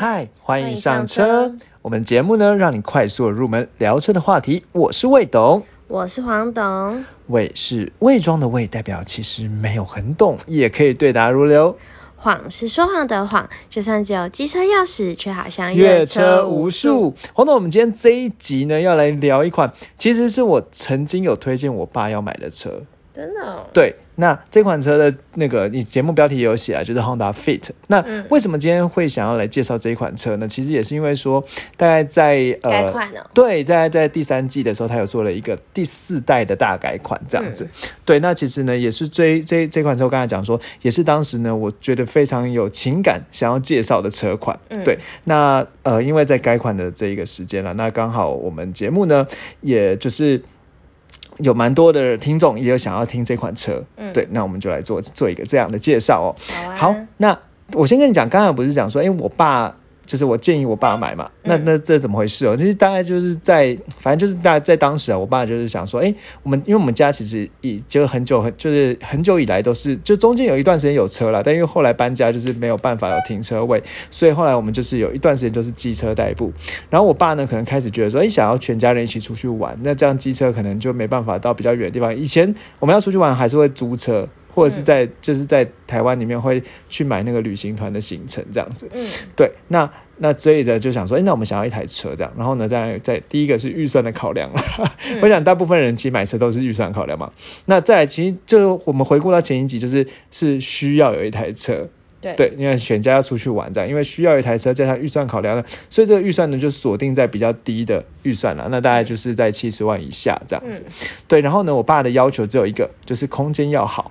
嗨，欢迎上车。我们节目呢，让你快速入门聊车的话题。我是魏董，我是黄董。魏是伪装的魏，代表其实没有很懂，也可以对答如流。谎是说谎的谎，就算只有机车钥匙，却好像越车无数。黄董，我们今天这一集呢，要来聊一款，其实是我曾经有推荐我爸要买的车。真的？对。那这款车的那个，你节目标题也有写啊，就是 Honda Fit。那为什么今天会想要来介绍这一款车呢？其实也是因为说，大概在呃，对，在在第三季的时候，它有做了一个第四代的大改款这样子。对，那其实呢，也是这这这款车，我刚才讲说，也是当时呢，我觉得非常有情感想要介绍的车款。对，那呃，因为在改款的这一个时间了，那刚好我们节目呢，也就是。有蛮多的听众也有想要听这款车，嗯，对，那我们就来做做一个这样的介绍哦。好，那我先跟你讲，刚才不是讲说，因为我爸。就是我建议我爸买嘛，那那这怎么回事哦？其实大概就是在，反正就是大在当时啊，我爸就是想说，哎，我们因为我们家其实已就很久很就是很久以来都是，就中间有一段时间有车了，但因为后来搬家就是没有办法有停车位，所以后来我们就是有一段时间都是机车代步。然后我爸呢，可能开始觉得说，哎，想要全家人一起出去玩，那这样机车可能就没办法到比较远的地方。以前我们要出去玩还是会租车。或者是在就是在台湾里面会去买那个旅行团的行程这样子，嗯，对，那那所以呢就想说，哎，那我们想要一台车这样，然后呢在在第一个是预算的考量了，我想大部分人其实买车都是预算考量嘛。那再其实就我们回顾到前一集，就是是需要有一台车，对。对，因为全家要出去玩这样，因为需要一台车加上预算考量呢，所以这个预算呢就锁定在比较低的预算了，那大概就是在七十万以下这样子，对，然后呢我爸的要求只有一个，就是空间要好。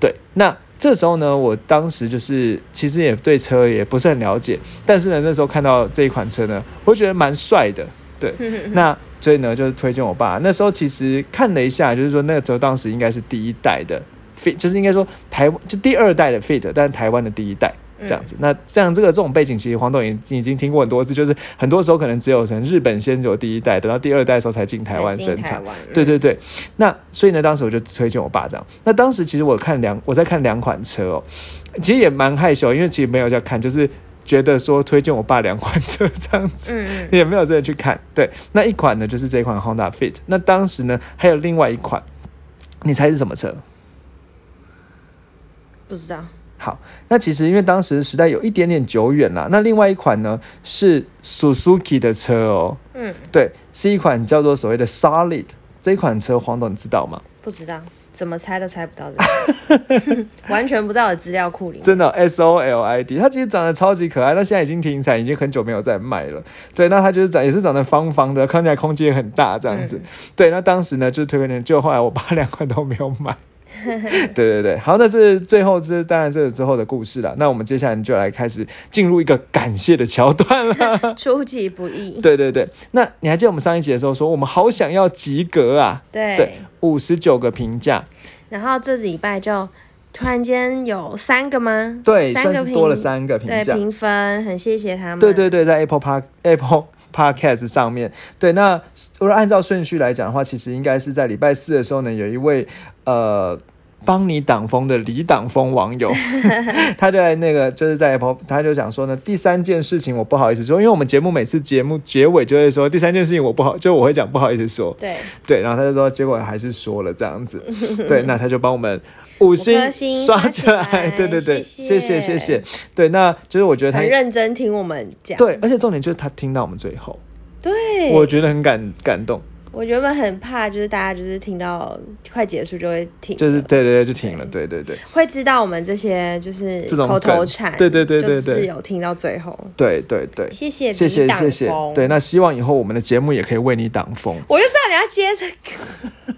对，那这时候呢，我当时就是其实也对车也不是很了解，但是呢，那时候看到这一款车呢，我觉得蛮帅的。对，那所以呢，就是推荐我爸。那时候其实看了一下，就是说那个车当时应该是第一代的 Fit，就是应该说台湾就第二代的 Fit，但是台湾的第一代。这样子，那这样这个这种背景，其实黄董已已经听过很多次，就是很多时候可能只有从日本先有第一代，等到第二代的时候才进台湾生产。对对对，那所以呢，当时我就推荐我爸这样。那当时其实我看两，我在看两款车哦，其实也蛮害羞，因为其实没有在看，就是觉得说推荐我爸两款车这样子，嗯 也没有真的去看。对，那一款呢就是这款 Honda Fit，那当时呢还有另外一款，你猜是什么车？不知道。好，那其实因为当时时代有一点点久远了。那另外一款呢是 Suzuki 的车哦，嗯，对，是一款叫做所谓的 Solid 这一款车，黄董你知道吗？不知道，怎么猜都猜不到这个，完全不在我的资料库里。真的 S O L I D，它其实长得超级可爱，那现在已经停产，已经很久没有再卖了。对，那它就是长也是长得方方的，看起来空间也很大这样子。对，那当时呢就是推荐，就后来我把两款都没有买。对对对，好，那这是最后，这当然这是之后的故事了。那我们接下来就来开始进入一个感谢的桥段了。出其不意。对对对，那你还记得我们上一集的时候说，我们好想要及格啊？对对，五十九个评价。然后这礼拜就突然间有三个吗？对，三个多了三个评价评分，很谢谢他们。对对对，在 Apple Park Apple Podcast 上面对。那如果按照顺序来讲的话，其实应该是在礼拜四的时候呢，有一位呃。帮你挡风的李挡风网友，他就在那个就是在他就讲说呢，第三件事情我不好意思说，因为我们节目每次节目结尾就会说第三件事情我不好，就我会讲不好意思说，对。对，然后他就说结果还是说了这样子，对，那他就帮我们五星刷起来，对对对，谢谢谢谢，对，那就是我觉得他很认真听我们讲，对，而且重点就是他听到我们最后，对，我觉得很感感动。我原本很怕，就是大家就是听到快结束就会停，就是对对对就停了，对对对，会知道我们这些就是口头禅，对对对对对，是有听到最后，对对对，谢谢谢谢谢谢，对，那希望以后我们的节目也可以为你挡风。我就知道你要接这个。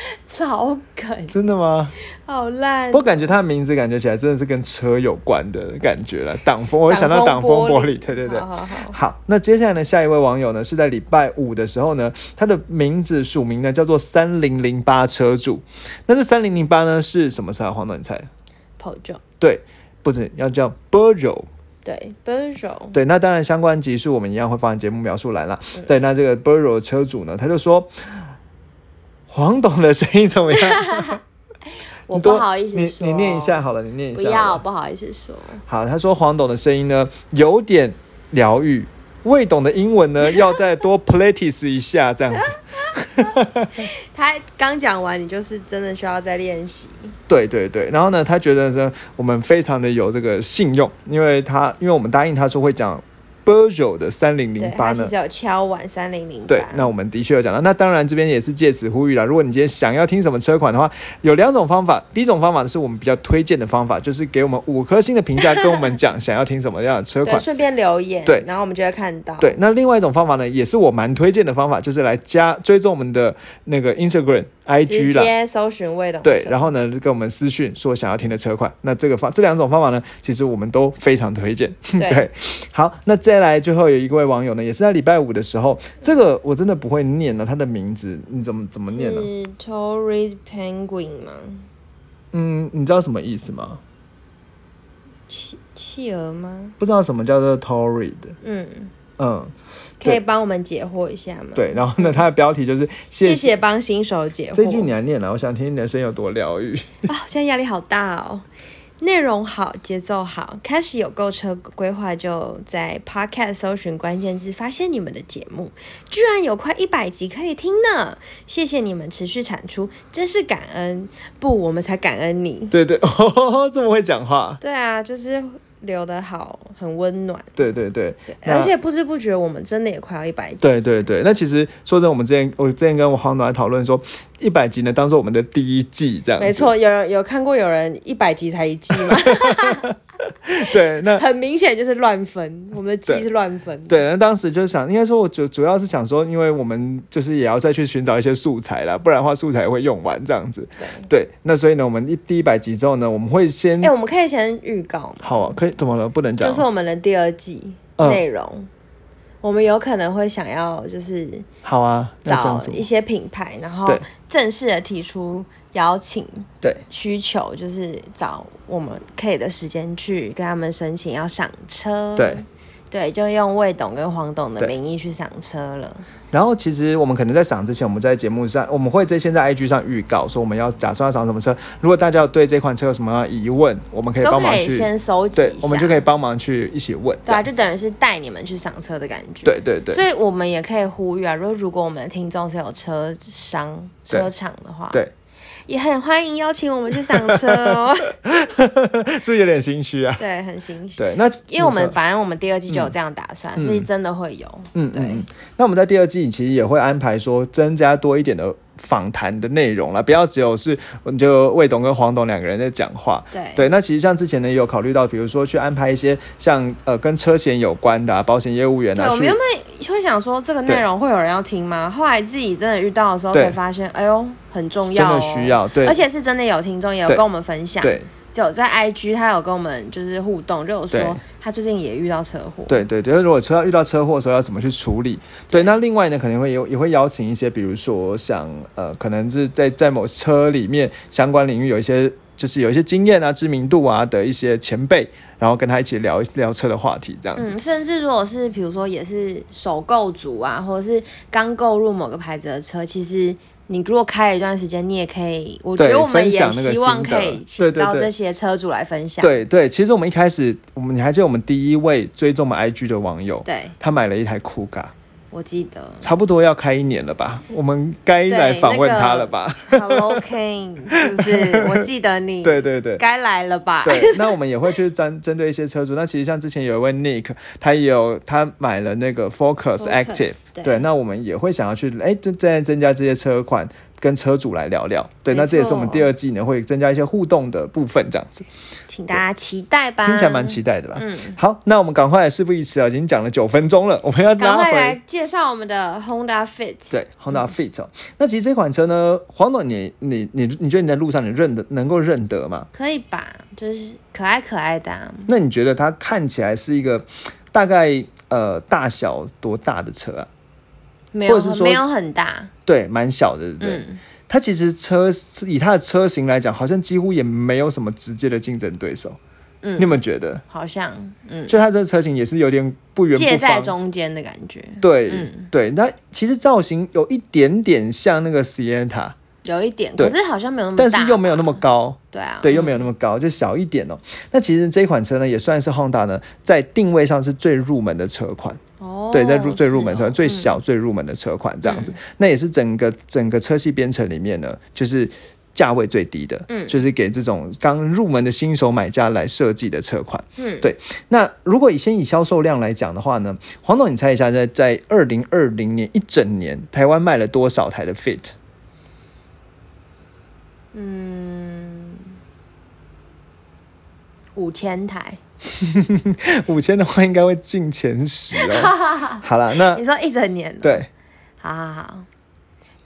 老梗，真的吗？好烂！我感觉他的名字感觉起来真的是跟车有关的感觉了。挡风，我会想到挡风玻璃。对对对，好好好。好，那接下来呢？下一位网友呢是在礼拜五的时候呢，他的名字署名呢叫做三零零八车主。那这三零零八呢是什么车？黄暖菜 p o j o 对，不是要叫 Burro 对 b u r r o 对，那当然相关集数我们一样会放在节目描述栏了。对，那这个 b o r o 车主呢，他就说。黄董的声音怎么样？我不好意思你说你念一下好了，你念一下。不要，。不好意思说。好，他说黄董的声音呢有点疗愈，未懂的英文呢要再多 practice 一下，这样子。他刚讲完，你就是真的需要再练习。对对对，然后呢，他觉得呢我们非常的有这个信用，因为他因为我们答应他说会讲 b e r o 的三零对零八呢他其实。有敲碗三零零八对，那我们的确有讲到。那当然，这边也是借此呼吁了。如果你今天想要听什么车款的话，有两种方法。第一种方法是我们比较推荐的方法，就是给我们五颗星的评价，跟我们讲想要听什么样的车对，款。顺便留言，对然后我们就会看到。对，那另外一种方法呢，也是我蛮推荐的方法，就是来加追踪我们的那个 Instagram、直 IG 啦。接搜寻魏董。对，然后呢，跟我们私讯说想要听的车款。那这个方这两种方法呢，其实我们都非常推荐。对好，那接下来最后有一位网友呢，也是在礼拜五的时候，这个我真的不会念了，他的名字你怎么怎么念呢？是 Tory Penguin 吗？嗯，你知道什么意思吗？企企鹅吗？不知道什么叫做 Tory 的，嗯，嗯，可以帮我们解惑一下吗？，对。然后呢，它的标题就是 谢谢谢帮新手解惑。这句你来念了，我想听你的声音有多疗愈。啊、现在压力好大哦。内容好，节奏好，开始有购车规划，就在 Podcast 搜寻关键字，发现你们的节目，居然有快一百集可以听呢！谢谢你们持续产出，真是感恩。不，我们才感恩你。对对，哦，这么会讲话。对啊，就是留的好，很温暖，对对对，那而且不知不觉我们真的也快要一百集。对对对，那其实说真的，我们之前我之前跟我黄总来讨论说，一百集呢当做我们的第一季这样。没。错，有人有看过有人一百集才一季吗？对，那很明显就是乱分，我们的季是乱分。对，那当时就想，应该说我主主要是想说，因为我们就是也要再去寻找一些素材啦，不然的话素材会用完这样子。对，那所以呢，我们一第一百集之后呢，我们会先、哎、我们可以先预告吗？好啊，可以怎么了？不能讲就是我们的第二季嗯内容，我们有可能会想要就是好啊，找一？些品牌，然后正式的提出邀请对需求，就是找我们可以的时间去跟他们申请要上车。对。对，就用魏董跟黄董的名义去赏车了。然后其实我们可能在赏之前，我们在节目上，我们会在先在 IG 上预告说我们要打算要赏什么车。如果大家有对这款车有什么疑问，我们可以都帮忙去，可以先收集一下，，对我们就可以帮忙去一起问。对啊，就等于是带你们去赏车的感觉。对对对所以我们也可以呼吁啊，如果如果我们的听众是有车商、对车厂的话，对，也很欢迎邀请我们去赏车哦。是不是有点心虚啊？对，很心虚。对，那因为我们反正我们第二季就有这样打算，嗯所以真的会有。对嗯对嗯，那我们在第二季其实也会安排说增加多一点的访谈的内容了，不要只有是就魏董跟黄董两个人在讲话。对。对，那其实像之前呢也有考虑到，比如说去安排一些像呃跟车险有关的、啊、保险业务员对，啊，去我们原本会想说这个内容会有人要听吗？后来自己真的遇到的时候才发现，哎呦，很重要、哦，的需。要对。而且是真的有听众也有跟我们分享，有在 IG 他有跟我们就是互动，就有说他最近也遇到车祸。对对对，如果车遇到车祸的时候要怎么去处理？对，那另外呢，可能会有也会邀请一些，比如说像呃，可能是在在某车里面相关领域有一些。就是有一些经验啊、知名度啊的一些前辈，然后跟他一起聊聊车的话题，这样子。嗯，甚至如果是比如说也是首购族啊，或者是刚购入某个牌子的车，其实你如果开了一段时间，你也可以，我觉得我们也希望可以请到这些车主来分享。对对，其实我们一开始，我们你还记得我们第一位追踪我们 IG 的网友，对，他买了一台酷咖，我记得。差不多要开一年了吧？我们该来访问他了吧？Hello King，是不是？我记得你。对对对。该来了吧？对，那我们也会去针针对一些车主。那其实像之前有一位 Nick，他也有他买了那个 Focus Focus，Active，对对，那我们也会想要去哎，就再增加这些车款，跟车主来聊聊。对，那这也是我们第二季呢会增加一些互动的部分，这样子请大家期待吧。听起来蛮期待的吧？嗯，好，那我们赶快事不宜迟啊，已经讲了九分钟了，我们要拉赶快来。介绍我们的 Honda Fit。对，Honda Fit 哦，那其实这款车呢，黄总你你你你觉得你在路上你认得能够认得吗？可以吧？就是可爱可爱的、啊，那你觉得它看起来是一个大概呃大小多大的车啊？没有或者是说没有很大。对，蛮小的，对不对？嗯，它其实车以它的车型来讲，好像几乎也没有什么直接的竞争对手。嗯你有没有觉得？好像嗯，就它这个车型也是有点不圆介在不方。中间的感觉。对、嗯对，那其实造型有一点点像那个 Sienna，有一点，可是好像没有那么大，但是又没有那么高。对啊，对，又没有那么高，就小一点哦。那其实这款车呢，也算是 Honda 呢在定位上是最入门的车款，哦，对，在入最入门车、哦最小、最入门的车款这样子。那也是整个整个车系编程里面呢，就是。价位最低的，嗯就是给这种刚入门的新手买家来设计的车款。嗯对。那如果以先以销售量来讲的话呢，黄总，你猜一下，在在二零二零年一整年，台湾卖了多少台的 Fit？嗯，五千台，五千的话，应该会进前十哦。好了，那你说一整年？，对。好好好，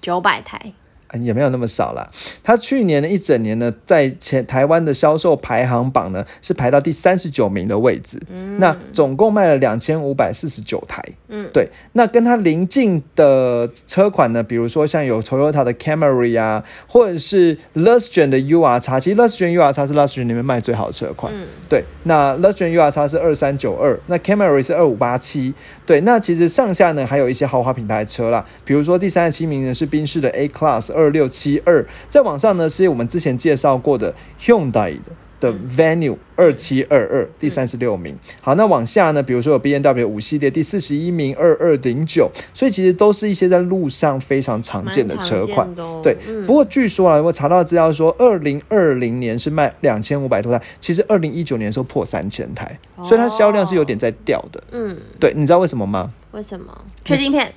九百台，啊也没有那么少啦。它去年的一整年呢，在前台湾的销售排行榜呢是排到第三十九名的位置。嗯那总共卖了两千五百四十九台。嗯，对。那跟它邻近的车款呢，比如说像有 Toyota 的 Camry 啊，或者是 Lustgen 的 UR 其实 Lustgen UR 叉是 Lustgen 里面卖最好的车款。嗯对，那 Lustgen UR 叉是二三九二，那 Camry 是二五八七。对，那其实上下呢还有一些豪华品牌的车啦，比如说第三十七名呢是宾士的 A Class 二六七二，在网上呢是我们之前介绍过的 Hyundai 的。的 Venue 二七二二第三十六名，好，那往下呢，比如说有 B N W 五系列第四十一名二二零九，所以其实都是一些在路上非常常见的车款。对，嗯不过据说啊，我查到资料说，二零二零年是卖两千五百多台，其实二零一九年的时候破三千台，所以它销量是有点在掉的。嗯，对，你知道为什么吗？为什么？缺晶片嗯，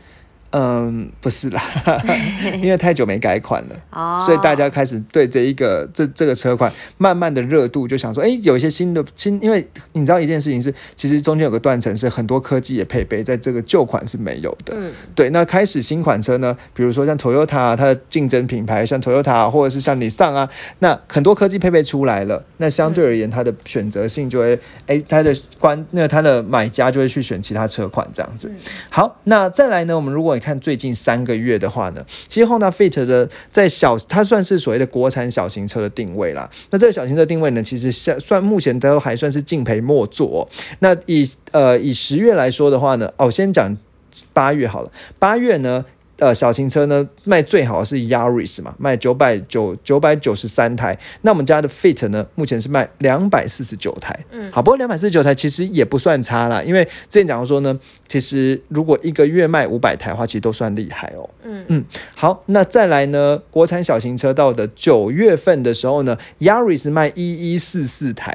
不是啦，因为太久没改款了。哦，所以大家开始对这一个这这个车款慢慢的热度，就想说，哎，有一些新的新，因为你知道一件事情是，其实中间有个断层是很多科技也配备在这个旧款是没有的。嗯对，那开始新款车呢，比如说像 Toyota 啊它的竞争品牌，像 Toyota 啊或者是像 Nissan 啊，那很多科技配备出来了，那相对而言它的选择性就会，哎，它的关那它的买家就会去选其他车款这样子。好，那再来呢，我们如果你看最近三个月的话呢，其实 Honda Fit 的在小，它算是所谓的国产小型车的定位啦。那这个小型车定位呢，其实算算目前都还算是敬陪末座、那以呃以十月来说的话呢，哦，先讲八月好了，八月呢。呃，小型车呢卖最好是 Yaris 嘛，卖九百九九百九十三台。那我们家的 Fit 呢，目前是卖两百四十九台。嗯好，不过两百四十九台其实也不算差啦，因为之前讲说呢，其实如果一个月卖五百台的话，其实都算厉害哦。嗯嗯，好，那再来呢，国产小型车到的九月份的时候呢，Yaris 卖一一四四台。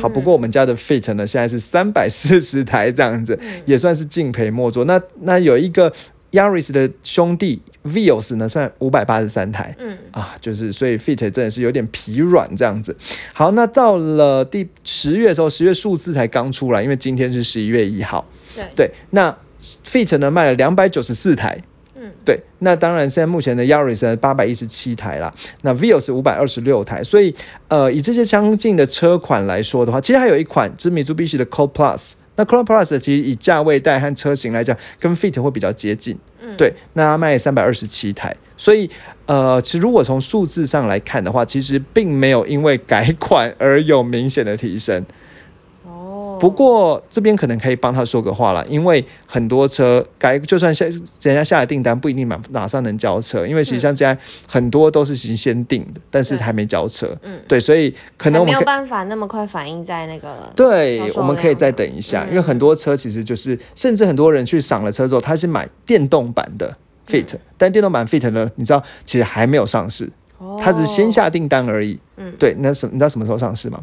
好，不过我们家的 Fit 呢，现在是三百四十台这样子，也算是敬陪末座。那那有一个 Yaris 的兄弟 Vios 呢，算五百八十三台。嗯啊，就是所以 Fit 真的是有点疲软这样子。好，那到了第十月的时候，十月数字才刚出来，因为今天是十一月一号。对对，那 Fit 呢卖了两百九十四台。嗯对，那当然，现在目前的 Yaris 呢八百一十七台啦，那 Vios 五百二十六台，所以呃，以这些相近的车款来说的话，其实还有一款就是米 b 必 i 的 Code Plus。那 Chrome Plus 其实以价位带和车型来讲，跟 Fit 会比较接近。嗯对，那它卖三百二十七台，所以呃，其实如果从数字上来看的话，其实并没有因为改款而有明显的提升。哦，不过这边可能可以帮他说个话了，因为很多车改，就算下人家下了订单，不一定马马上能交车，因为其实像现在很多都是已经先订的，但是对还没交车。嗯对，所以可能我们没有办法那么快反映在那个对我们可以再等一下，嗯因为很多车其实就是，甚至很多人去赏了车之后，他是买电动版的 Fit，、但电动版 Fit 呢，你知道其实还没有上市，哦它只是先下订单而已。嗯对，那什你知道什么时候上市吗？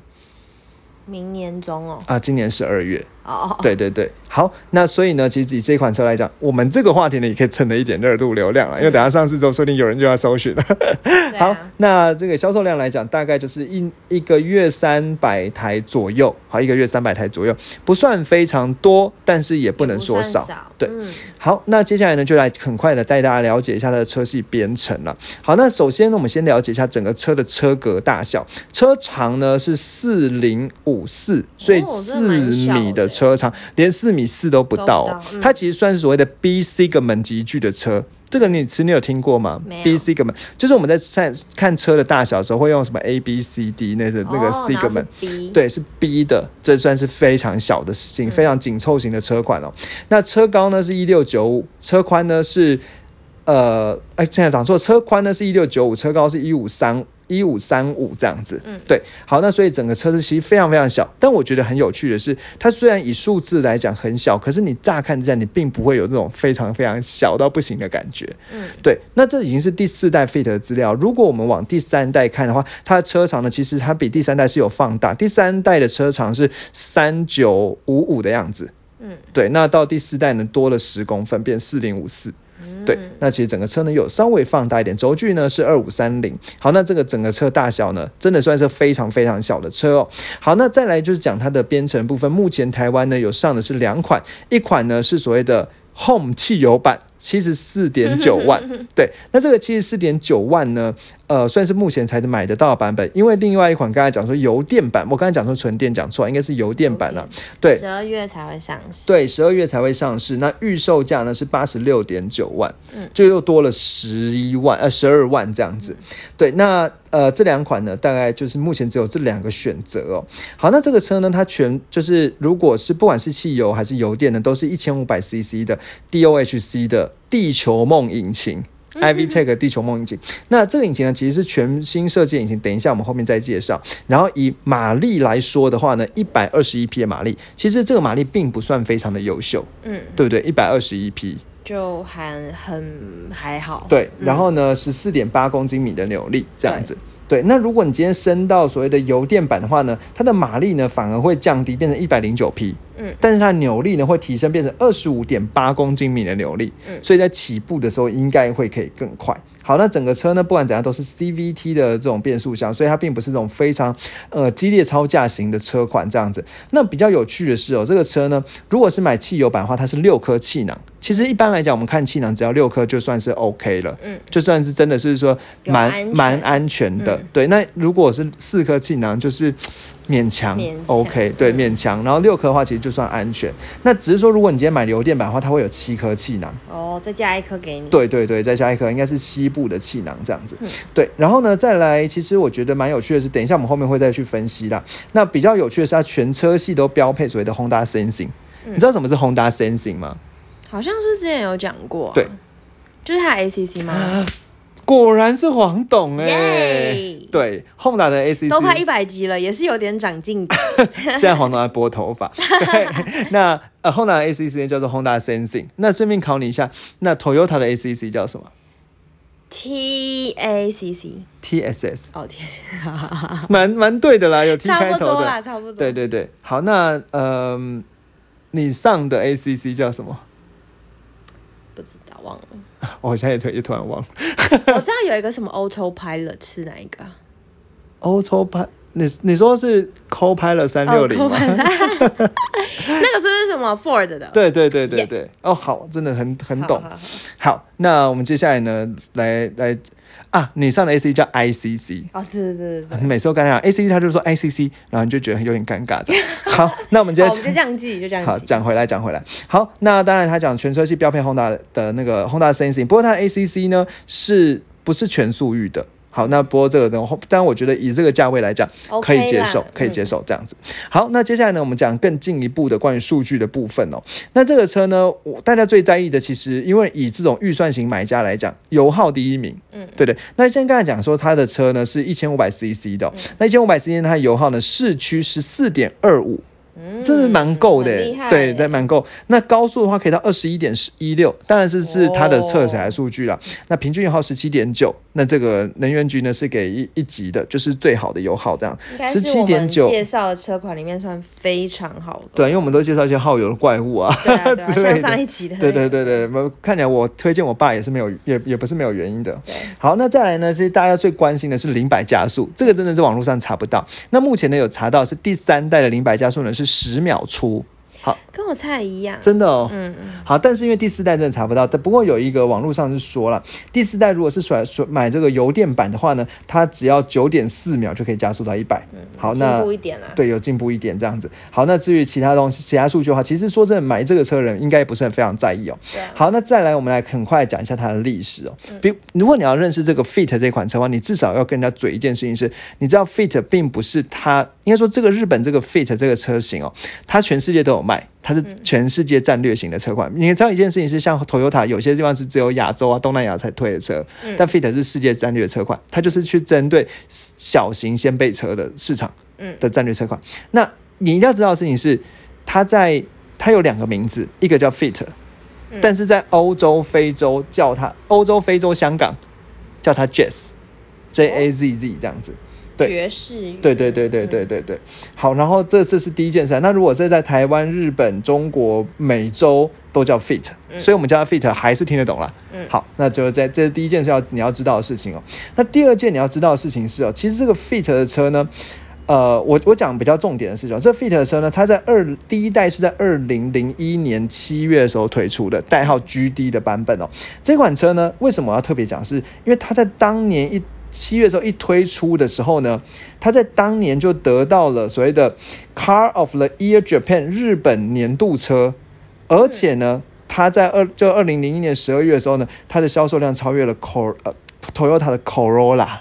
明年中哦，啊，今年十二月。哦，对对对，好，那所以呢，其实以这款车来讲，我们这个话题呢也可以蹭了一点热度流量了，因为等下上市之后，说不定有人就要搜寻了。好那这个销售量来讲，大概就是一一个月三百台左右，好，一个月三百台左右，不算非常多，但是也不能说少。对嗯。好，那接下来呢，就来很快的带大家了解一下它的车系编程了。好，那首先呢，我们先了解一下整个车的车格大小，车长呢是四零五四，所以哦四米的的车长，连四米四都不到、哦它其实算是所谓的 B segment 级距的车。这个你词你有听过吗？B segment 就是我们在看看车的大小的时候会用什么 A B C D 那个那个 segment，、对，是 B 的，这算是非常小的型，嗯非常紧凑型的车款哦。那车高呢是一六九五，车宽呢是呃，哎，现在讲错，车宽呢是一六九五，车高是一五三。一五三五这样子，嗯，对，好，那所以整个车子其实非常非常小，但我觉得很有趣的是，它虽然以数字来讲很小，可是你乍看之下，你并不会有那种非常非常小到不行的感觉，嗯，对，那这已经是第四代 Fit 的资料，如果我们往第三代看的话，它的车长呢，其实它比第三代是有放大，第三代的车长是三九五五的样子，嗯，对，那到第四代呢多了十公分，变四零五四。对，那其实整个车呢有稍微放大一点，轴距呢是二五三零。好，那这个整个车大小呢，真的算是非常非常小的车哦。好，那再来就是讲它的编程部分，目前台湾呢有上的是两款，一款呢是所谓的 Home 汽油版。七十四点九 万，对，那这个七十四点九万呢，呃，算是目前才能买得到的版本，因为另外一款刚才讲说油电版，我刚才讲说纯电讲错，应该是油电版了，对，十二月才会上市，对，十二月才会上市，那预售价呢是八十六点九万，嗯，就又多了十一万，呃，十二万这样子，对，那呃这两款呢，大概就是目前只有这两个选择哦。好，那这个车呢，它全就是如果是不管是汽油还是油电呢，都是一千五百 CC 的 DOHC 的。地球梦引擎，iVTEC 地球梦引擎。那这个引擎呢，其实是全新设计引擎。等一下我们后面再介绍。然后以马力来说的话呢，一百二十一匹的马力，其实这个马力并不算非常的优秀，嗯，对不对？一百二十一匹就还很还好。对，然后呢，十四点八公斤米的扭力这样子。对，那如果你今天升到所谓的油电版的话呢，它的马力呢反而会降低，变成一百零九匹。嗯，但是它扭力呢会提升，变成二十五点八公斤米的扭力。嗯，所以在起步的时候应该会可以更快。好，那整个车呢，不管怎样都是 CVT 的这种变速箱，所以它并不是这种非常呃激烈超驾型的车款这样子。那比较有趣的是哦，这个车呢，如果是买汽油版的话，它是六颗气囊。其实一般来讲，我们看气囊只要六颗就算是 OK 了，嗯，就算是真的是说蛮蛮安全的。对，那如果是四颗气囊，就是勉强 OK，对，勉强。然后六颗的话，其实就算安全。那只是说，如果你今天买油电版的话，它会有七颗气囊。哦，再加一颗给你。对对对，再加一颗，应该是西部的气囊这样子。对，然后呢，再来，其实我觉得蛮有趣的是，等一下我们后面会再去分析啦。那比较有趣的是，它全车系都标配所谓的 Honda Sensing。你知道什么是 Honda Sensing 吗？好像是之前有讲过，对，就是他 ACC 吗？果然是黄董哎，对，Honda 的 ACC 都快一百集了，也是有点长进。现在黄董在拨头发。那呃，Honda 的 ACC 叫做 Honda Sensing。那顺便考你一下，那 Toyota 的 ACC 叫什么？TACC，TSS。哦天，蛮蛮对的啦，有 T 开头的，差不多啦，差不多。对对对，好，那嗯，你上的 ACC 叫什么？忘了。我现在也突也突然忘了。我知道有一个什么 Autopilot 是哪一个？Autopilot，你你说是 Copilot 三六零吗？那个是什么 Ford 的？对对对对对。哦，好，真的很很懂。好，那我们接下来呢，来来。啊，你上的 A C 叫 I C C 哦，对对对对，你每次都跟他讲 A C C，他就说 I C C，然后你就觉得有点尴尬这样。好，那我们就这样记，就这样好讲回来，讲回来。好，那当然他讲全车系标配 Honda 的那个 Honda Sensing，不过它 A C C 呢是不是全速域的？好，那播这个的话，但我觉得以这个价位来讲，可以接受，可以接受这样子。好，那接下来呢，我们讲更进一步的关于数据的部分哦。那这个车呢，我大家最在意的，其实因为以这种预算型买家来讲，油耗第一名，嗯，对对。那先刚才讲说，它的车呢是一千五百 CC 的，那一千五百 CC 它油耗呢，市区十四点二五。真的蛮够的，对，在蛮够。那高速的话可以到二十一点一六，当然是是它的测起来数据了。那平均油耗十七点九，那这个能源局呢是给一一级的，就是最好的油耗这样。十七点九，介绍的车款里面算非常好的。对，因为我们都介绍一些耗油的怪物啊，之类的。上一期的。对对对对，看起来我推荐我爸也是没有，也也不是没有原因的。好，那再来呢，其实大家最关心的是零百加速，这个真的是网络上查不到。那目前呢有查到是第三代的零百加速呢是。十秒出。好，跟我猜的一样，真的哦。嗯嗯。好，但是因为第四代真的查不到，但不过有一个网络上是说了，第四代如果是甩甩买这个油电版的话呢，它只要九点四秒就可以加速到一百。嗯，好，那进步一点啦。对，有进步一点这样子。好，那至于其他东西、其他数据的话，其实说真的，买这个车的人应该不是很非常在意哦。对。好，那再来，我们来很快讲一下它的历史哦。比如果你要认识这个 Fit 这款车的话，你至少要跟人家嘴一件事情是，你知道 Fit 并不是它。应该说这个日本这个 Fit 这个车型哦，它全世界都有卖，它是全世界战略型的车款。你知道一件事情是，像 Toyota 有些地方是只有亚洲啊、东南亚才推的车，但 Fit 是世界战略车款，它就是去针对小型掀背车的市场的战略车款。那你一定要知道的事情是，它在它有两个名字，一个叫 Fit，但是在欧洲、非洲叫它欧洲、非洲、香港叫它 Jazz，J A Z Z 这样子。对爵士乐，对对对对对对对，好，然后这这是第一件事。那如果是在台湾、日本、中国、美洲都叫 fit，、所以我们叫它 fit 还是听得懂啦。嗯好，那就是在这是第一件事要你要知道的事情哦。那第二件你要知道的事情是哦，其实这个 fit 的车呢。呃，我我讲比较重点的事情哦，这 Fit 的车呢，它在二第一代是在二零零一年七月的时候推出的，代号 GD 的版本哦。这款车呢，为什么要特别讲？是因为它在当年一七月的时候一推出的时候呢，它在当年就得到了所谓的 Car of the Year Japan 日本年度车，而且呢，它在二就二零零一年十二月的时候呢，它的销售量超越了 Cor 呃 Toyota 的 Corolla。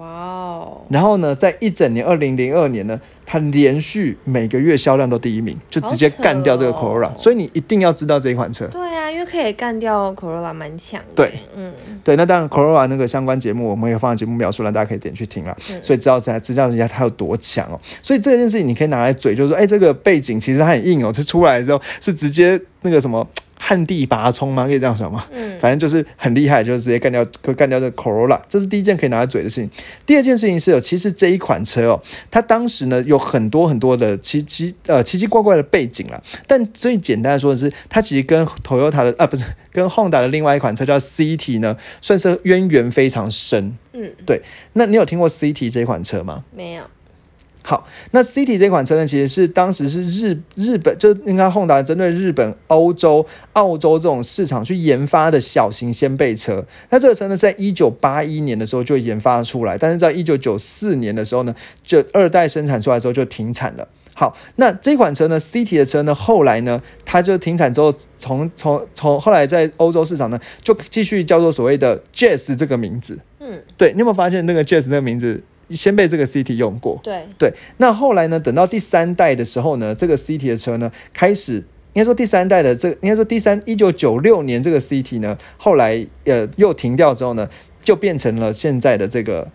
哇哦，然后呢，在一整年二零零二年呢，它连续每个月销量都第一名，就直接干掉这个哦。Corolla，、所以你一定要知道这一款车。对啊，因为可以干掉 Corolla 蛮强。的，对，嗯，对，那当然 Corolla 那个相关节目我们也放在节目描述栏，大家可以点去听啊，所以知道才知道人家它有多强哦。所以这件事情你可以拿来嘴，就是说，哎，这个背景其实它很硬哦，这出来之后是直接那个什么旱地拔葱吗？可以这样想吗？嗯反正就是很厉害，就是直接干掉，可干掉这个 Corolla，这是第一件可以拿来嘴的事情。第二件事情是哦，其实这一款车哦，它当时呢有很多很多的奇奇呃奇奇怪怪的背景啦，但最简单的说的是，它其实跟 Toyota 的啊不是跟 Honda 的另外一款车叫 CT 呢，算是渊源非常深。嗯，对，那你有听过 CT 这款车吗？没有，好，那 City 这款车呢，其实是当时是日日本，就应该 Honda 针对日本、欧洲、澳洲这种市场去研发的小型掀背车。那这个车呢，在一九八一年的时候就研发出来，但是在一九九四年的时候呢，就二代生产出来之后就停产了。好，那这款车呢，City 的车呢，后来呢，它就停产之后，从从从后来在欧洲市场呢，就继续叫做所谓的 Jazz 这个名字。嗯，对，你有没有发现那个 Jazz 这个名字先被这个 City 用过？对，对，那后来呢？等到第三代的时候呢，这个 CT 的车呢，开始应该说第三代的这应该说第三一九九六年这个 CT 呢，后来呃又停掉之后呢，就变成了现在的这个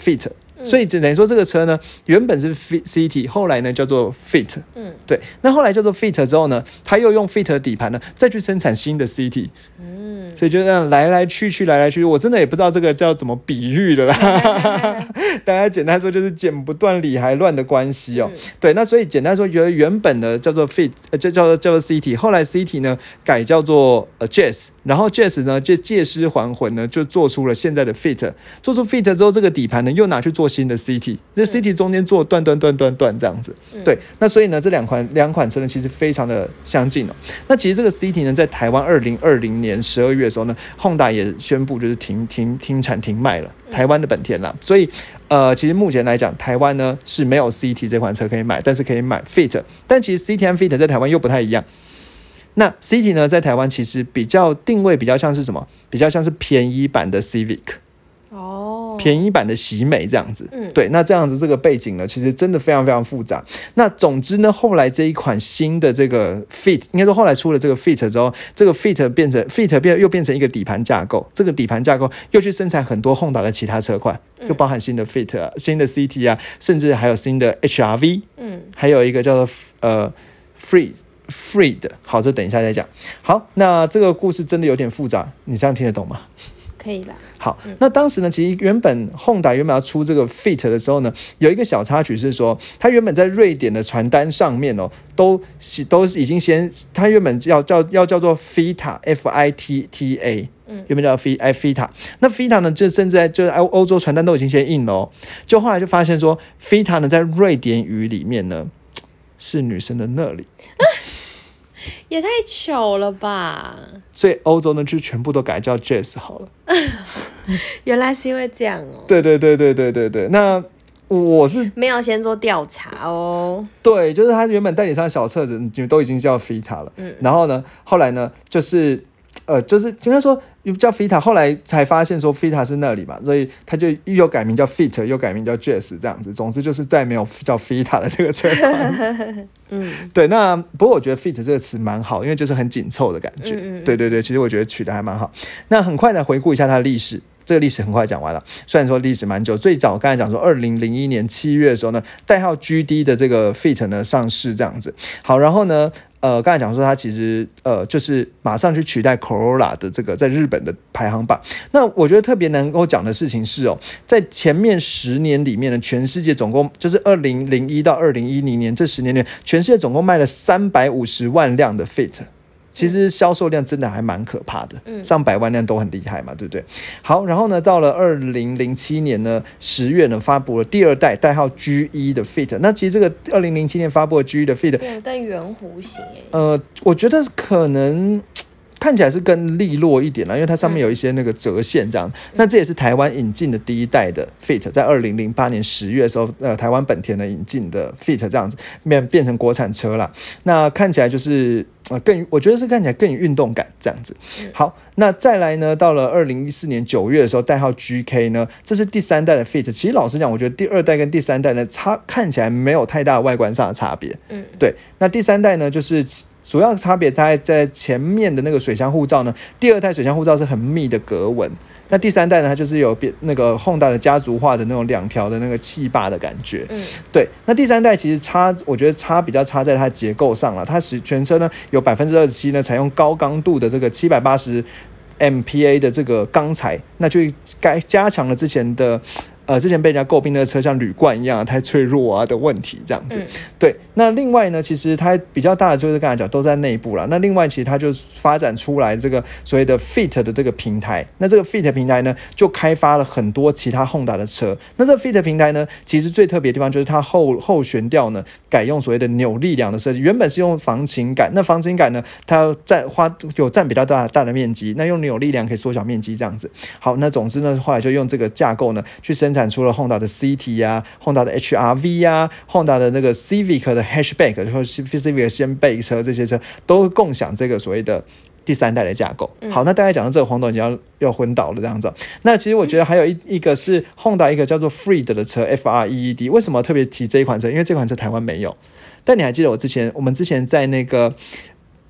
Fit。所以只等于说这个车呢，原本是 Fit CT，后来呢叫做 Fit。嗯对，那后来叫做 Fit 之后呢，它又用 Fit 的底盘呢，再去生产新的 CT。嗯，所以就这样来来去去，来来去去，我真的也不知道这个叫怎么比喻的啦。大家简单说就是剪不断理还乱的关系哦。对，那所以简单说，原原本的叫做 fit，呃，就叫做叫做 City，后来 City 呢改叫做呃 Jazz，然后 Jazz 呢就借尸还魂呢，就做出了现在的 fit。做出 fit 之后，这个底盘呢又拿去做新的 City，这 City 中间做断断断断断这样子。对，那所以呢，这两款两款车呢其实非常的相近哦。那其实这个 City 呢，在台湾二零二零年十二月的时候呢，Honda 也宣布就是停停停产停卖了，台湾的本田啦。所以呃，其实目前来讲，台湾呢是没有 CT 这款车可以买，但是可以买 Fit。但其实 CT 和 Fit 在台湾又不太一样。那 CT 呢，在台湾其实比较定位比较像是什么？比较像是便宜版的 Civic。哦，便宜版的喜美这样子，嗯对，那这样子这个背景呢，其实真的非常非常复杂。那总之呢，后来这一款新的这个 Fit，应该说后来出了这个 Fit 之后，这个 Fit 变成 Fit 变又变成一个底盘架构，这个底盘架构又去生产很多 Honda 的其他车款，又包含新的 Fit 啊、新的 CT 啊，甚至还有新的 HRV，嗯，还有一个叫做呃 Free。Free 的，好，这等一下再讲。好，那这个故事真的有点复杂，你这样听得懂吗？可以啦，好，那当时呢，其实原本 Honda 原本要出这个 Fit 的时候呢，有一个小插曲是说，它原本在瑞典的传单上面哦，都是都是已经先，它原本要叫要叫做 Fita F I T T A，嗯。原本叫 F I Fita，那 Fita 呢，就甚至在就是欧欧洲传单都已经先印了哦，就后来就发现说，Fita 呢在瑞典语里面呢是女生的那里，也太糗了吧！所以欧洲呢就全部都改叫 Jazz 好了。原来是因为这样哦，对对对对对对对，那我是没有先做调查哦。对，就是他原本代理商小册子，你们都已经叫 Fita 了。嗯然后呢，后来呢，就是呃，就是应该说叫 Fita，后来才发现说 Fita 是那里嘛，所以他就又改名叫 Fit，又改名叫 Jazz 这样子。总之就是再没有叫 Fita 的这个车款。嗯，对。那不过我觉得 Fit 这个词蛮好，因为就是很紧凑的感觉。对对对，其实我觉得取的还蛮好。那很快的回顾一下它的历史。这个历史很快讲完了，虽然说历史蛮久，最早刚才讲说二零零一年七月的时候呢，代号 GD 的这个 Fit 呢上市这样子。好，然后呢，呃，刚才讲说它其实呃就是马上去取代 Corolla 的这个在日本的排行榜。那我觉得特别能够讲的事情是哦，在前面十年里面呢，全世界总共就是二零零一到二零一零年这十年里，全世界总共卖了三百五十万辆的 Fit。其实销售量真的还蛮可怕的，上百万辆都很厉害嘛，对不对？好，然后呢，到了二零零七年呢十月呢，发布了第二代代号 G 一的 Fit。那其实这个二零零七年发布的 G 一的 Fit，但圆弧形呃，我觉得可能。看起来是更利落一点了，因为它上面有一些那个折线这样。那这也是台湾引进的第一代的 Fit，在二零零八年十月的时候，呃，台湾本田的引进的 Fit 这样子变变成国产车了。那看起来就是呃更，我觉得是看起来更有运动感这样子。好，那再来呢，到了二零一四年九月的时候，代号 GK 呢，这是第三代的 Fit。其实老实讲，我觉得第二代跟第三代呢差看起来没有太大外观上的差别。嗯，对。那第三代呢，就是。主要差别在在前面的那个水箱护罩呢，第二代水箱护罩是很密的格纹，那第三代呢，它就是有变那个 Honda 的家族化的那种两条的那个气坝的感觉。嗯，对。那第三代其实差，我觉得差比较差在它结构上了，它是全车呢有百分之二十七呢采用高刚度的这个七百八十 MPa 的这个钢材，那就该加强了之前的。呃，之前被人家诟病那个车像铝罐一样太脆弱啊的问题，这样子。对，那另外呢，其实它比较大的就是刚才讲都在内部了。那另外其实它就发展出来这个所谓的 Fit 的这个平台。那这个 Fit 平台呢，就开发了很多其他 Honda 的车。那这个 Fit 平台呢，其实最特别的地方就是它后后悬吊呢改用所谓的扭力梁的设计。原本是用防倾杆，那防倾杆呢，它占花有占比较大大的面积，那用扭力梁可以缩小面积这样子。好，那总之呢，后来就用这个架构呢去生产。产出了 Honda 的 CT 呀，Honda 的 HRV 呀，Honda 的那个 Civic 的 Hatchback，然后 Civic 先背车这些车都共享这个所谓的第三代的架构。好，那大概讲到这个，黄董已经要要昏倒了这样子。那其实我觉得还有一一个是 Honda 一个叫做 Freed 的车，F R E E D。为什么特别提这一款车？因为这款车台湾没有。但你还记得我之前我们之前在那个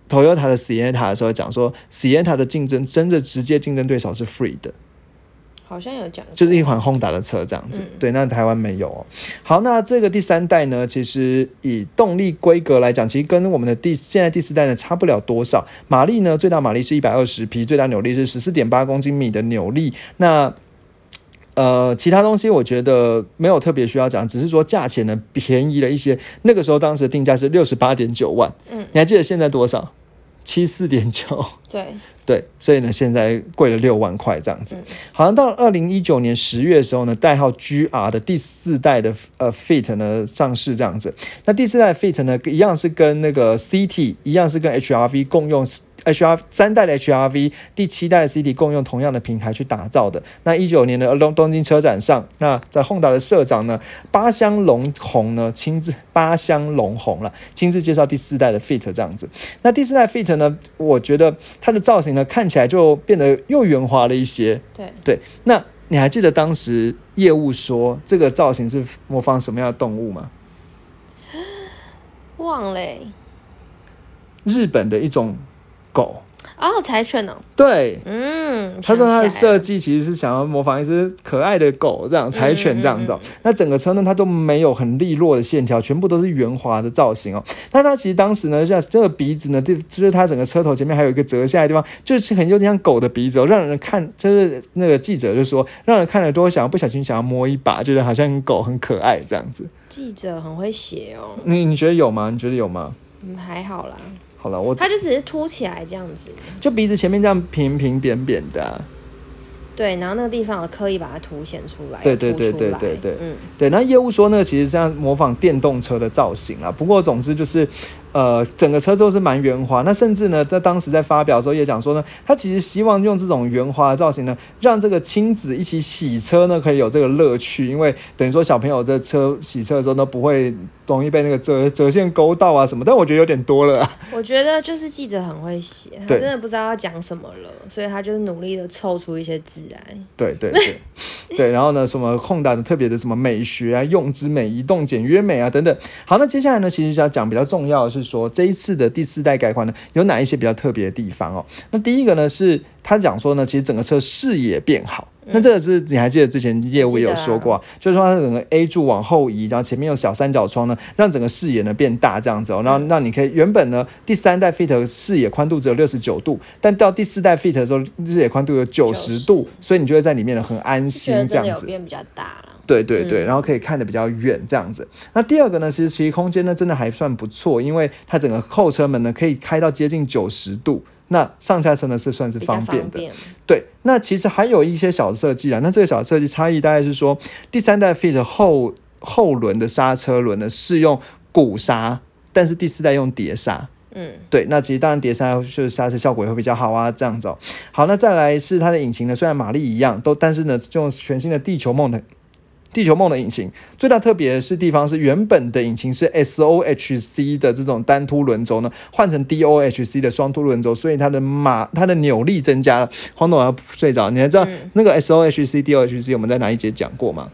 Toyota 的 Sienna 的时候讲说，Sienna 的竞争真的直接竞争对手是 Freed。好像有讲，就是一款 Honda 的车这样子，对，那台湾没有哦。好，那这个第三代呢，其实以动力规格来讲，其实跟我们的第现在第四代呢差不了多少。马力呢，最大马力是一百二十匹，最大扭力是十四点八公斤米的扭力。那呃，其他东西我觉得没有特别需要讲，只是说价钱呢便宜了一些。那个时候当时的定价是六十八点九万，嗯，你还记得现在多少？七四点九，对。对，所以呢，现在贵了六万块这样子。好像到二零一九年十月的时候呢，代号 GR 的第四代的呃 Fit 呢上市这样子。那第四代 Fit 呢，一样是跟那个 CT 一样是跟 HRV 共用 HR 三代的 HRV，第七代的 CT 共用同样的平台去打造的。那一九年的东东京车展上，那在 Honda 的社长呢，八香龙红呢亲自八香龙红了，亲自介绍第四代的 Fit 这样子。那第四代 Fit 呢，我觉得它的造型呢。看起来就变得又圆滑了一些。对对，那你还记得当时业务说这个造型是模仿什么样的动物吗？忘了，日本的一种狗。哦，柴犬哦，对，嗯，他说他的设计其实是想要模仿一只可爱的狗，这样柴犬这样子。那整个车呢，它都没有很利落的线条，全部都是圆滑的造型哦。那它其实当时呢，像这个鼻子呢，就就是它整个车头前面还有一个折下来的地方，就是很有点像狗的鼻子哦，让人看，就是那个记者就说，让人看了都会想要不小心想要摸一把，觉得好像狗很可爱这样子。记者很会写哦，你你觉得有吗？你觉得有吗？嗯，还好啦。好了，我它就只是凸起来这样子，就鼻子前面这样平平扁扁的，对，然后那个地方我刻意把它凸显出来，对对对对对对，嗯，对。那业务说那个其实像模仿电动车的造型啊，不过总之就是，呃，整个车都是蛮圆滑。那甚至呢，在当时在发表的时候也讲说呢，他其实希望用这种圆滑的造型呢，让这个亲子一起洗车呢，可以有这个乐趣。因为等于说小朋友在车洗车的时候呢，不会容易被那个折折线勾到啊什么。但我觉得有点多了、啊。我觉得就是记者很会写，他真的不知道要讲什么了，所以他就是努力的凑出一些字来。对对对对，然后呢，什么 Honda 的特别的什么美学啊、用之美、移动简约美啊等等。好，那接下来呢，其实就要讲比较重要的是说，这一次的第四代改款呢，有哪一些比较特别的地方哦？那第一个呢，是他讲说呢，其实整个车视野变好。那这个是你还记得之前业务也有说过、啊，就是说它整个 A 柱往后移，然后前面有小三角窗呢，让整个视野呢变大这样子哦，然后让你可以原本呢第三代 Fit 视野宽度只有六十九度，但到第四代 Fit 的时候视野宽度有九十度，所以你就会在里面呢很安心这样子。变比较大了。对对对，然后可以看得比较远这样子。那第二个呢，其实其实空间呢真的还算不错，因为它整个后车门呢可以开到接近九十度。那上下车呢是算是方便的，便，对。那其实还有一些小设计啊，那这个小设计差异大概是说，第三代 Fit 后后轮的刹车轮呢是用鼓刹，但是第四代用碟刹。嗯，对，那其实当然碟刹就是刹车效果也会比较好啊，这样子哦。好，那再来是它的引擎呢，虽然马力一样，都但是呢用全新的地球梦的。地球梦的引擎最大特别的是地方是原本的引擎是 SOHC 的这种单凸轮轴呢，换成 DOHC 的双凸轮轴，所以它的马它的扭力增加了。黄董要睡着，你还知道、那个 SOHC、DOHC 我们在哪一节讲过吗？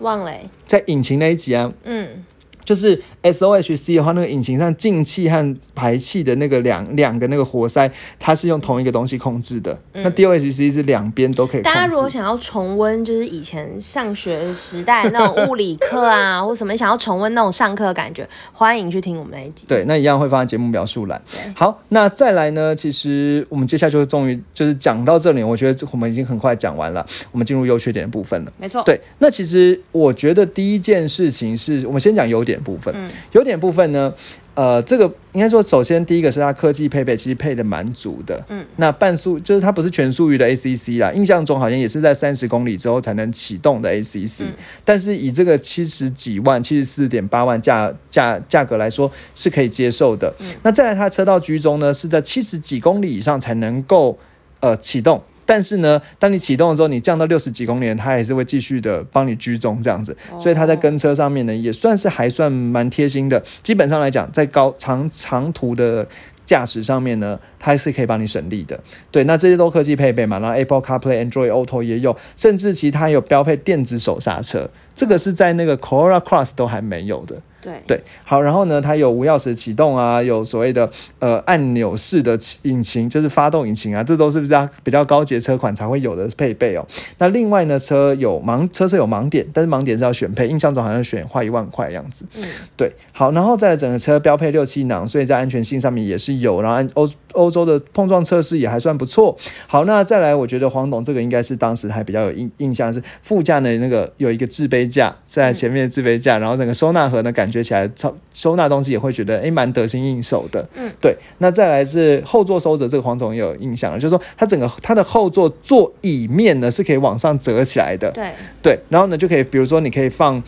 忘了、欸，在引擎那一集啊，嗯，就是 SOHC 的话，那个引擎上进气和排气的那个两两个那个活塞，它是用同一个东西控制的。那 DOHC 是两边都可以控大家如果。想要重温，就是以前上学时代那种物理课啊，或什么想要重温那种上课的感觉，欢迎去听我们那一集。对，那一样会放在节目描述栏。好，那再来呢？其实我们接下来就终于就是讲到这里，我觉得我们已经很快讲完了，我们进入优缺点的部分了。没错，对，那其实我觉得第一件事情是我们先讲优点部分。优点部分呢，呃，这个应该说，首先第一个是它科技配备其实配的蛮足的。嗯，那半速就是它不是全速域的 ACC 啦，印象中好像也是在三十公里之后才能启动的 ACC，、但是以这个七十几万、七十四点八万价价价格来说是可以接受的。那再来它车道居中呢，是在七十几公里以上才能够呃启动。但是呢，当你启动的时候，你降到六十几公里，它还是会继续的帮你居中这样子，所以它在跟车上面呢，也算是还算蛮贴心的。基本上来讲，在高长长途的驾驶上面呢，它是可以帮你省力的。对，那这些都科技配备嘛，然后 Apple CarPlay、Android Auto 也有，甚至其他有标配电子手刹车，这个是在那个 Corolla Cross 都还没有的。对对，好，然后呢，它有无钥匙启动啊，有所谓的呃按钮式的启引擎，就是发动引擎啊，这都是比较比较高阶车款才会有的配备哦。那另外呢，车有盲车是有盲点，但是盲点是要选配，印象中好像选花一万块样子。嗯，对，好，然后再来整个车标配六气囊，所以在安全性上面也是有，然后按欧欧洲的碰撞测试也还算不错。好，那再来，我觉得黄董这个应该是当时还比较有印印象是副驾的那个有一个置杯架在前面的置杯架，然后整个收纳盒呢感觉起来超收纳东西也会觉得诶蛮得心应手的。嗯，对。那再来是后座收折，这个黄总也有印象了，就是说它整个它的后座座椅面呢是可以往上折起来的。对，对，然后呢就可以，比如说你可以放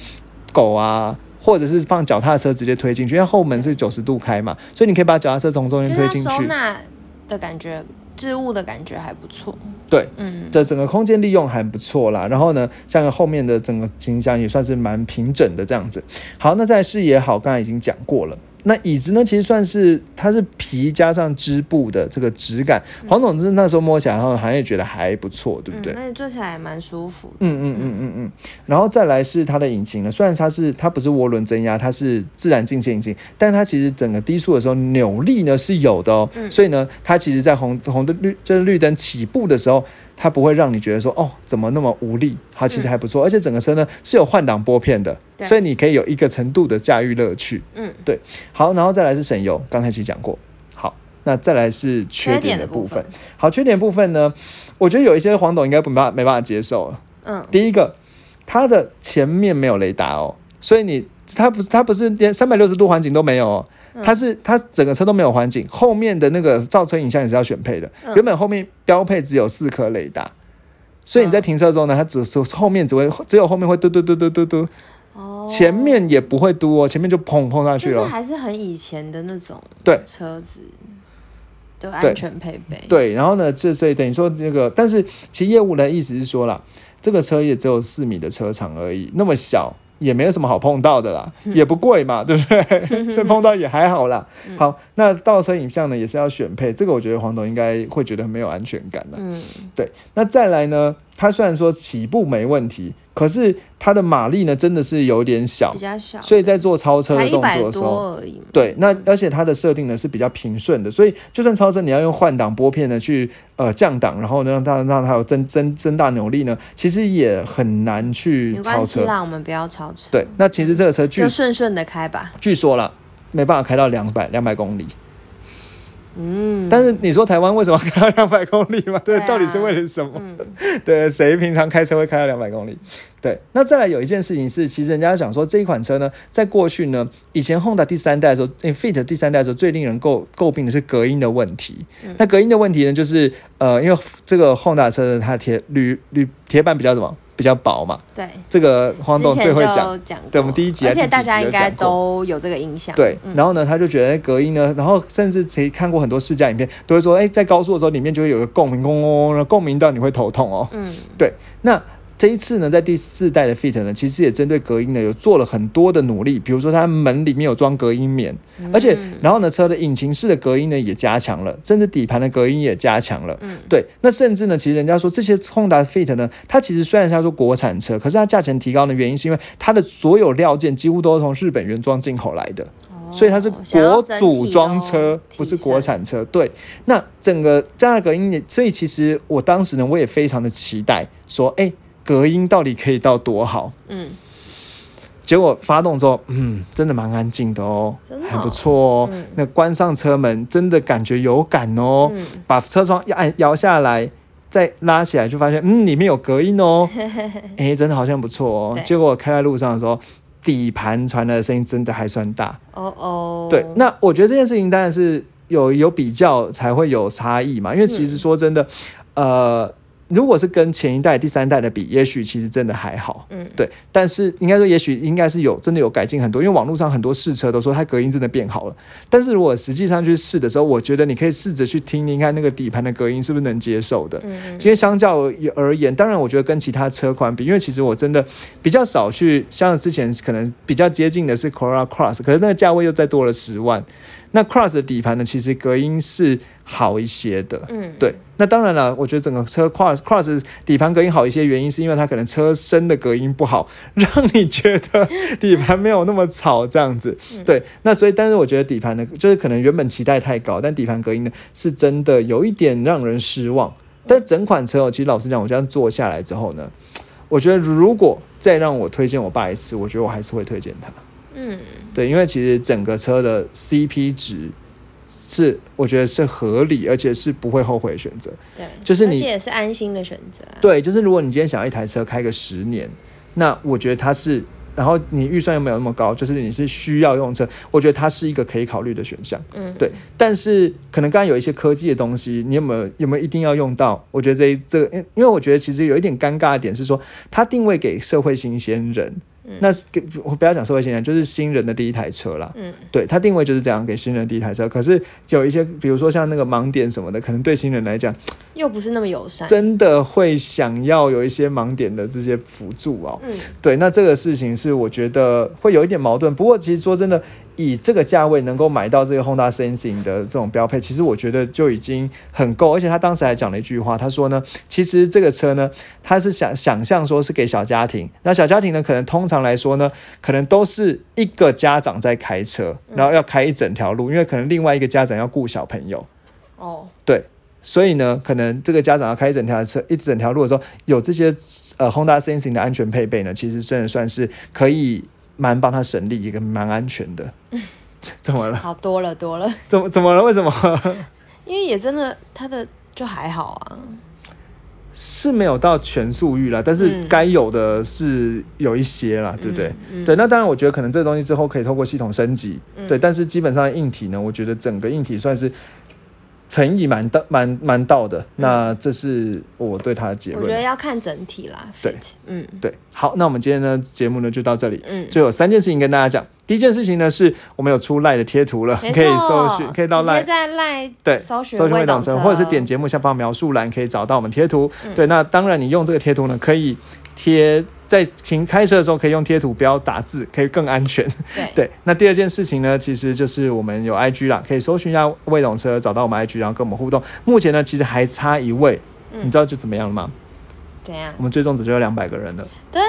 狗啊，或者是放脚踏车直接推进去，因为后门是九十度开嘛，所以你可以把脚踏车从中间推进去。收纳的感觉，置物的感觉还不错。对，嗯，这整个空间利用还不错啦。然后呢，像后面的整个形象也算是蛮平整的这样子。好，那在视野好，刚才已经讲过了。那椅子呢，其实算是它是皮加上织布的这个质感。黄总之那时候摸起来，然后好像也觉得还不错，对不对？嗯，而且坐起来蛮舒服的。嗯嗯嗯嗯嗯，然后再来是它的引擎呢，虽然它是它不是涡轮增压，它是自然进气引擎，但是它其实整个低速的时候扭力呢是有的哦，所以呢，它其实在红红的绿就是绿灯起步的时候，它不会让你觉得说哦怎么那么无力，它其实还不错，而且整个车呢是有换挡拨片的，所以你可以有一个程度的驾驭乐趣。嗯，对，好，然后再来是省油，刚才其实讲过。好，那再来是缺缺点的部分。好，缺点部分呢，我觉得有一些黄董应该没办法没办法接受了。嗯，第一个，它的前面没有雷达哦，所以你它不是它不是连三百六十度环境都没有哦，它是它整个车都没有环境，后面的那个造车影像也是要选配的，嗯原本后面标配只有四颗雷达。所以你在停车的时候呢，它只是后面只会只有后面会嘟嘟嘟嘟嘟嘟，哦，前面也不会嘟哦，前面就砰砰上去了。就是还是很以前的那种对车子的安全配备。对，然后呢，这所以等于说这个，但是其实业务的意思是说啦，这个车也只有四米的车长而已，那么小。也没有什么好碰到的啦，也不贵嘛，对不对？所以碰到也还好啦。好，那倒车影像呢也是要选配，这个我觉得黄董应该会觉得很没有安全感的。嗯，对，那再来呢，它虽然说起步没问题，可是它的马力呢真的是有点小比，较小，所以在做超车的动作的时候。对，那而且它的设定呢是比较平顺的，所以就算超车，你要用换挡拨片呢去呃降档，然后呢让它让它有增增增大扭力呢，其实也很难去超车。关系啦，我们不要超车。对，那其实这个车据就顺顺的开吧。据说了，没办法开到两百两百公里。嗯，但是你说台湾为什么开到两百公里嘛？对，对啊到底是为了什么？嗯 对，谁平常开车会开到两百公里？对，那再来有一件事情是，其实人家想说这一款车呢，在过去呢，以前 Honda 第三代的时候诶，Fit 第三代的时候，最令人诟诟病的是隔音的问题。嗯那隔音的问题呢，就是呃，因为这个 Honda 车呢，它铁铝铝铁板比较什么？比较薄嘛。对，这个黄董之前就最会讲。讲，对我们第一集还而且大家应该都有这个印象。对，嗯然后呢，他就觉得隔音呢，然后甚至谁看过很多试驾影片，都会说，哎，在高速的时候，里面就会有个共鸣，嗡嗡嗡，共鸣到你会头痛哦。嗯，对，那这一次呢，在第四代的 Fit 呢，其实也针对隔音呢有做了很多的努力，比如说它门里面有装隔音棉，而且然后呢，车的引擎室的隔音呢也加强了，甚至底盘的隔音也加强了。嗯对，那甚至呢，其实人家说这些 Honda Fit 呢，它其实虽然是要说国产车，可是它价钱提高的原因是因为它的所有料件几乎都是从日本原装进口来的。所以它是国组装车，不是国。产车。对，那整个加上隔音也，所以其实我当时呢，我也非常的期待，说，哎、隔音到底可以到多好？嗯，结果发动之后，嗯，真的蛮安静的哦，真的哦还不错哦。嗯那关上车门，真的感觉有感哦。嗯把车窗一按摇下来，再拉起来，就发现，嗯，里面有隔音哦。哎、真的好像不错哦。结果开在路上的时候，底盘传来的声音真的还算大。哦哦，对，那我觉得这件事情当然是有有比较才会有差异嘛，因为其实说真的，呃，如果是跟前一代、第三代的比，也许其实真的还好，嗯对。但是应该说，也许应该是有真的有改进很多，因为网络上很多试车都说它隔音真的变好了。但是如果实际上去试的时候，我觉得你可以试着去听听看那个底盘的隔音是不是能接受的。嗯因为相较而言，当然我觉得跟其他车款比，因为其实我真的比较少去像之前可能比较接近的是 Corolla Cross，可是那个价位又再多了十万。那 Cross 的底盘呢，其实隔音是好一些的。嗯，对，那当然了，我觉得整个车 Cross Cross 底盘隔音好一些，原因是因为它可能车身的隔音不好，让你觉得底盘没有那么吵这样子。对，那所以但是我觉得底盘呢，就是可能原本期待太高，但底盘隔音呢是真的有一点让人失望。但整款车哦，其实老实讲，我这样坐下来之后呢，我觉得如果再让我推荐我爸一次，我觉得我还是会推荐它。嗯，对，因为其实整个车的 CP 值是我觉得是合理，而且是不会后悔的选择。对，就是你也是安心的选择啊。对，就是如果你今天想要一台车开个十年，那我觉得它是，然后你预算又没有那么高，就是你是需要用车，我觉得它是一个可以考虑的选项。嗯，对，但是可能刚刚有一些科技的东西，你有没有有没有一定要用到？我觉得这一这个，因因为我觉得其实有一点尴尬的点是说，它定位给社会新鲜人。那是给我不要讲社会新鲜人，就是新人的第一台车啦。嗯，对，它定位就是这样给新人第一台车。可是有一些，比如说像那个盲点什么的，可能对新人来讲，又不是那么友善。真的会想要有一些盲点的这些辅助哦。嗯，对，那这个事情是我觉得会有一点矛盾。不过其实说真的，以这个价位能够买到这个 Honda Sensing 的这种标配，其实我觉得就已经很够。而且他当时还讲了一句话，他说呢，其实这个车呢，他是想想象说是给小家庭，那小家庭呢，可能通常来说呢，可能都是一个家长在开车，然后要开一整条路，因为可能另外一个家长要顾小朋友。哦，对，所以呢，可能这个家长要开一整条车、一整条路的时候，有这些呃 Honda Sensing 的安全配备呢，其实真的算是可以蛮帮他省力，一个蛮安全的。怎么了？好多了多了，怎么怎么了？为什么？因为也真的他的就还好啊。是没有到全速域啦，但是嗯该有的是有一些啦，对不对？嗯？嗯对，那当然，我觉得可能这个东西之后可以透过系统升级，嗯对，但是基本上硬体呢，我觉得整个硬体算是诚意蛮到蛮蛮到的。那这是我对他的结论我觉得。要看整体啦。对嗯对，好，那我们今天呢节目呢就到这里。嗯，最后有三件事情跟大家讲。第一件事情呢是我们有出赖的贴图了，没可以搜寻，可以到赖在赖对，搜寻搜寻未懂车，未懂车，或者是点节目下方描述栏可以找到我们贴图。嗯对，那当然你用这个贴图呢，可以贴在停开车的时候可以用贴图，标打字，可以更安全。对 对，那第二件事情呢，其实就是我们有 IG 啦，可以搜寻一下魏总车，找到我们 IG，然后跟我们互动。目前呢，其实还差一位，嗯你知道就怎么样了吗？怎样？我们最终只有两百个人了。对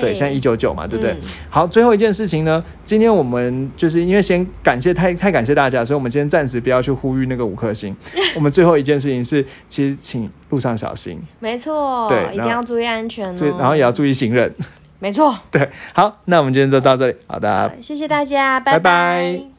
对，现在一九九嘛，对不对？嗯好，最后一件事情呢，今天我们就是因为先感谢太太感谢大家，所以我们今天暂时不要去呼吁那个五颗星。我们最后一件事情是，其实请路上小心，没错，对一定要注意安全所以哦。然后也要注意行人。没错。对，好，那我们今天就到这里，好的，好谢谢大家，拜拜拜